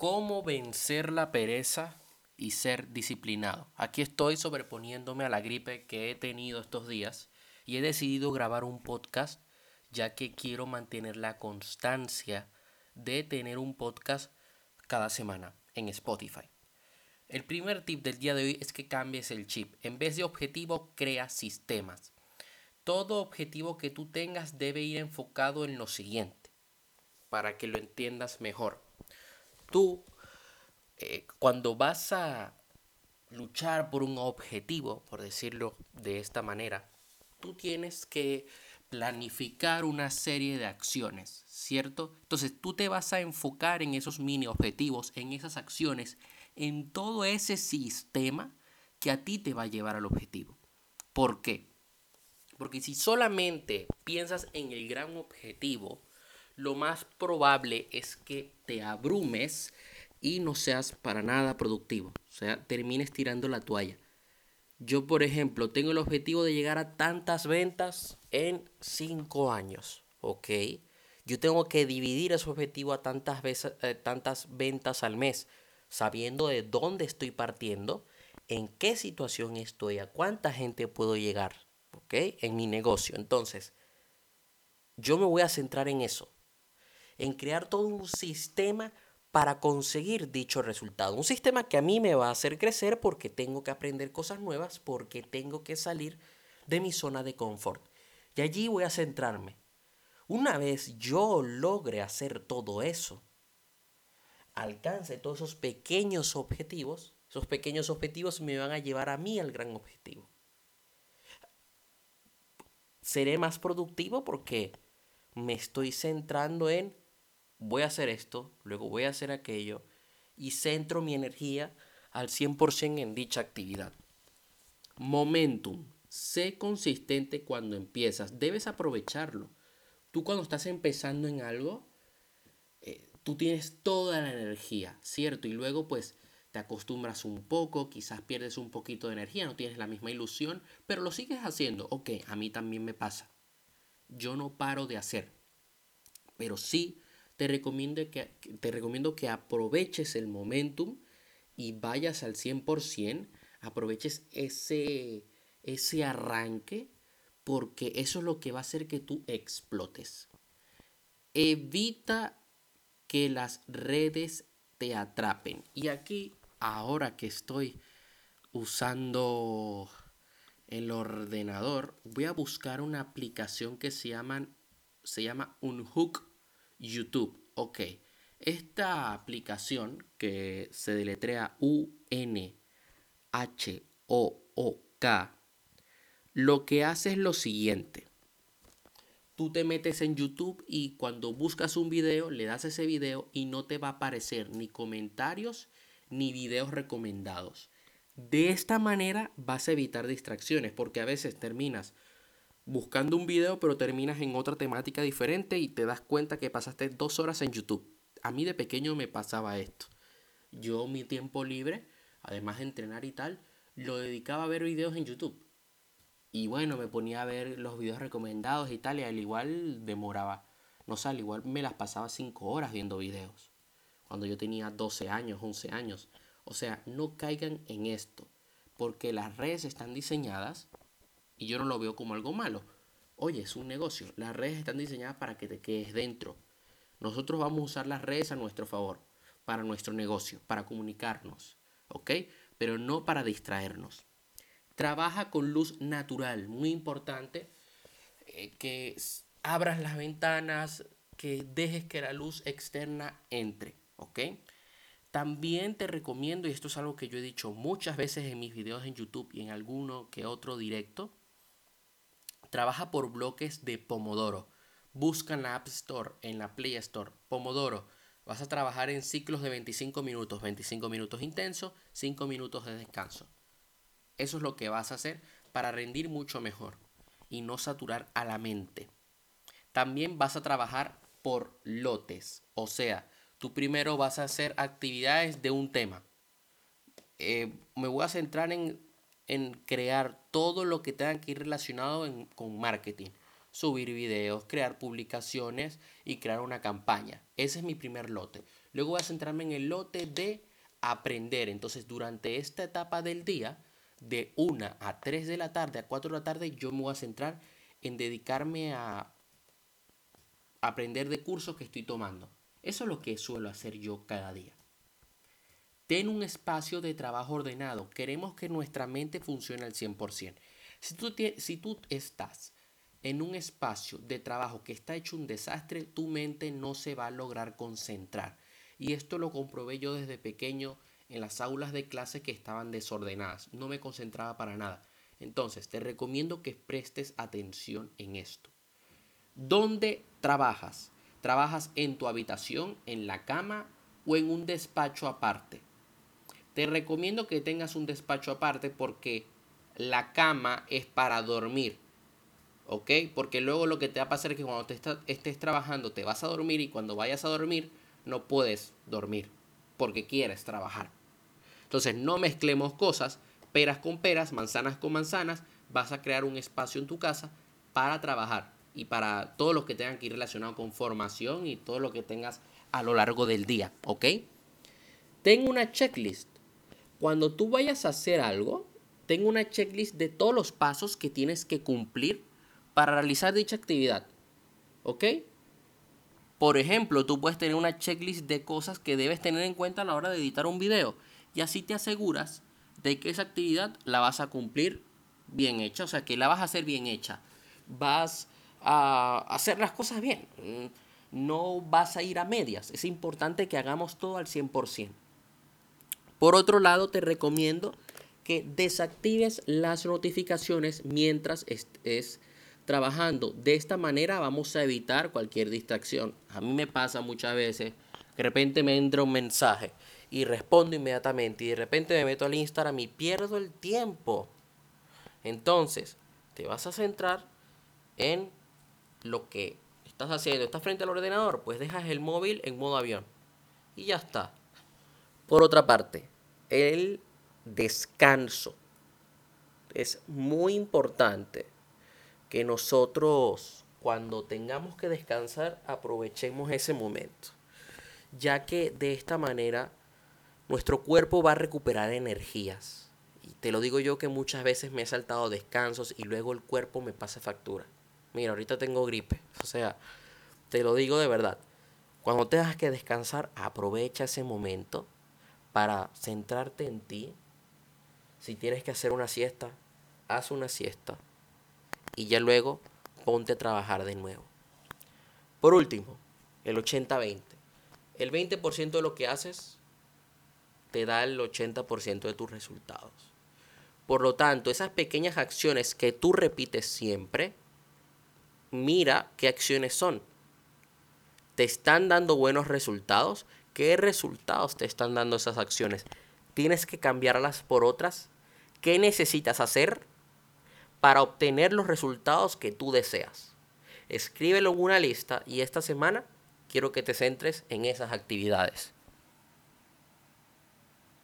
cómo vencer la pereza y ser disciplinado. Aquí estoy sobreponiéndome a la gripe que he tenido estos días y he decidido grabar un podcast ya que quiero mantener la constancia de tener un podcast cada semana en Spotify. El primer tip del día de hoy es que cambies el chip. En vez de objetivo, crea sistemas. Todo objetivo que tú tengas debe ir enfocado en lo siguiente, para que lo entiendas mejor. Tú, eh, cuando vas a luchar por un objetivo, por decirlo de esta manera, tú tienes que planificar una serie de acciones, ¿cierto? Entonces tú te vas a enfocar en esos mini objetivos, en esas acciones, en todo ese sistema que a ti te va a llevar al objetivo. ¿Por qué? Porque si solamente piensas en el gran objetivo, lo más probable es que te abrumes y no seas para nada productivo. O sea, termines tirando la toalla. Yo, por ejemplo, tengo el objetivo de llegar a tantas ventas en 5 años, ¿ok? Yo tengo que dividir ese objetivo a tantas, veces, eh, tantas ventas al mes, sabiendo de dónde estoy partiendo, en qué situación estoy, a cuánta gente puedo llegar, ¿ok? En mi negocio. Entonces, yo me voy a centrar en eso, en crear todo un sistema para conseguir dicho resultado. Un sistema que a mí me va a hacer crecer porque tengo que aprender cosas nuevas, porque tengo que salir de mi zona de confort. Y allí voy a centrarme. Una vez yo logre hacer todo eso, alcance todos esos pequeños objetivos, esos pequeños objetivos me van a llevar a mí al gran objetivo. Seré más productivo porque me estoy centrando en voy a hacer esto, luego voy a hacer aquello y centro mi energía al 100% en dicha actividad. Momentum. Sé consistente cuando empiezas. Debes aprovecharlo. Tú cuando estás empezando en algo, eh, tú tienes toda la energía, ¿cierto? Y luego pues te acostumbras un poco, quizás pierdes un poquito de energía, no tienes la misma ilusión, pero lo sigues haciendo. Ok, a mí también me pasa. Yo no paro de hacer, pero sí te recomiendo que, te recomiendo que aproveches el momentum y vayas al 100%, aproveches ese, ese arranque, porque eso es lo que va a hacer que tú explotes. Evita que las redes te atrapen. Y aquí, ahora que estoy usando el ordenador, voy a buscar una aplicación que se, llaman, se llama Unhook YouTube. Ok. Esta aplicación que se deletrea U-N-H-O-O-K, lo que hace es lo siguiente. Tú te metes en YouTube y cuando buscas un video, le das ese video y no te va a aparecer ni comentarios ni videos recomendados. De esta manera vas a evitar distracciones porque a veces terminas buscando un video, pero terminas en otra temática diferente y te das cuenta que pasaste dos horas en YouTube. A mí de pequeño me pasaba esto. Yo mi tiempo libre, además de entrenar y tal, lo dedicaba a ver videos en YouTube. Y bueno, me ponía a ver los videos recomendados y tal, y al igual demoraba. No sé, al igual me las pasaba cinco horas viendo videos. Cuando yo tenía 12 años, 11 años. O sea, no caigan en esto. Porque las redes están diseñadas y yo no lo veo como algo malo. Oye, es un negocio. Las redes están diseñadas para que te quedes dentro. Nosotros vamos a usar las redes a nuestro favor, para nuestro negocio, para comunicarnos, ¿ok? Pero no para distraernos. Trabaja con luz natural, muy importante, eh, que abras las ventanas, que dejes que la luz externa entre, ¿ok? También te recomiendo, y esto es algo que yo he dicho muchas veces en mis videos en YouTube y en alguno que otro directo, Trabaja por bloques de Pomodoro. Busca en la App Store, en la Play Store, Pomodoro. Vas a trabajar en ciclos de 25 minutos, 25 minutos intenso, 5 minutos de descanso. Eso es lo que vas a hacer para rendir mucho mejor y no saturar a la mente. También vas a trabajar por lotes, o sea, tú primero vas a hacer actividades de un tema. Eh, me voy a centrar en en crear todo lo que tenga que ir relacionado con marketing. Subir videos, crear publicaciones y crear una campaña. Ese es mi primer lote. Luego voy a centrarme en el lote de aprender. Entonces, durante esta etapa del día, de 1 a 3 de la tarde, a 4 de la tarde, yo me voy a centrar en dedicarme a aprender de cursos que estoy tomando. Eso es lo que suelo hacer yo cada día. Ten un espacio de trabajo ordenado. Queremos que nuestra mente funcione al 100%. Si tú, si tú estás en un espacio de trabajo que está hecho un desastre, tu mente no se va a lograr concentrar. Y esto lo comprobé yo desde pequeño en las aulas de clase que estaban desordenadas. No me concentraba para nada. Entonces, te recomiendo que prestes atención en esto. ¿Dónde trabajas? ¿Trabajas en tu habitación, en la cama o en un despacho aparte? Te recomiendo que tengas un despacho aparte porque la cama es para dormir. ¿Ok? Porque luego lo que te va a pasar es que cuando te estés trabajando te vas a dormir y cuando vayas a dormir no puedes dormir porque quieres trabajar. Entonces no mezclemos cosas, peras con peras, manzanas con manzanas, vas a crear un espacio en tu casa para trabajar y para todo lo que tengan que ir relacionado con formación y todo lo que tengas a lo largo del día, ¿ok? Ten una checklist. Cuando tú vayas a hacer algo, ten una checklist de todos los pasos que tienes que cumplir para realizar dicha actividad, ¿ok? Por ejemplo, tú puedes tener una checklist de cosas que debes tener en cuenta a la hora de editar un video y así te aseguras de que esa actividad la vas a cumplir bien hecha, o sea, que la vas a hacer bien hecha. Vas a hacer las cosas bien, no vas a ir a medias, es importante que hagamos todo al 100%. Por otro lado, te recomiendo que desactives las notificaciones mientras estés trabajando. De esta manera vamos a evitar cualquier distracción. A mí me pasa muchas veces que de repente me entra un mensaje y respondo inmediatamente y de repente me meto al Instagram y pierdo el tiempo. Entonces, te vas a centrar en lo que estás haciendo. Estás frente al ordenador, pues dejas el móvil en modo avión. Y ya está. Por otra parte, el descanso. Es muy importante que nosotros cuando tengamos que descansar aprovechemos ese momento, ya que de esta manera nuestro cuerpo va a recuperar energías. Y te lo digo yo que muchas veces me he saltado descansos y luego el cuerpo me pasa factura. Mira, ahorita tengo gripe, o sea, te lo digo de verdad. Cuando tengas que descansar, aprovecha ese momento para centrarte en ti. Si tienes que hacer una siesta, haz una siesta y ya luego ponte a trabajar de nuevo. Por último, el 80-20. El 20% de lo que haces te da el 80% de tus resultados. Por lo tanto, esas pequeñas acciones que tú repites siempre, mira qué acciones son. ¿Te están dando buenos resultados? ¿Qué resultados te están dando esas acciones? ¿Tienes que cambiarlas por otras? ¿Qué necesitas hacer para obtener los resultados que tú deseas. Escríbelo en una lista y esta semana quiero que te centres en esas actividades.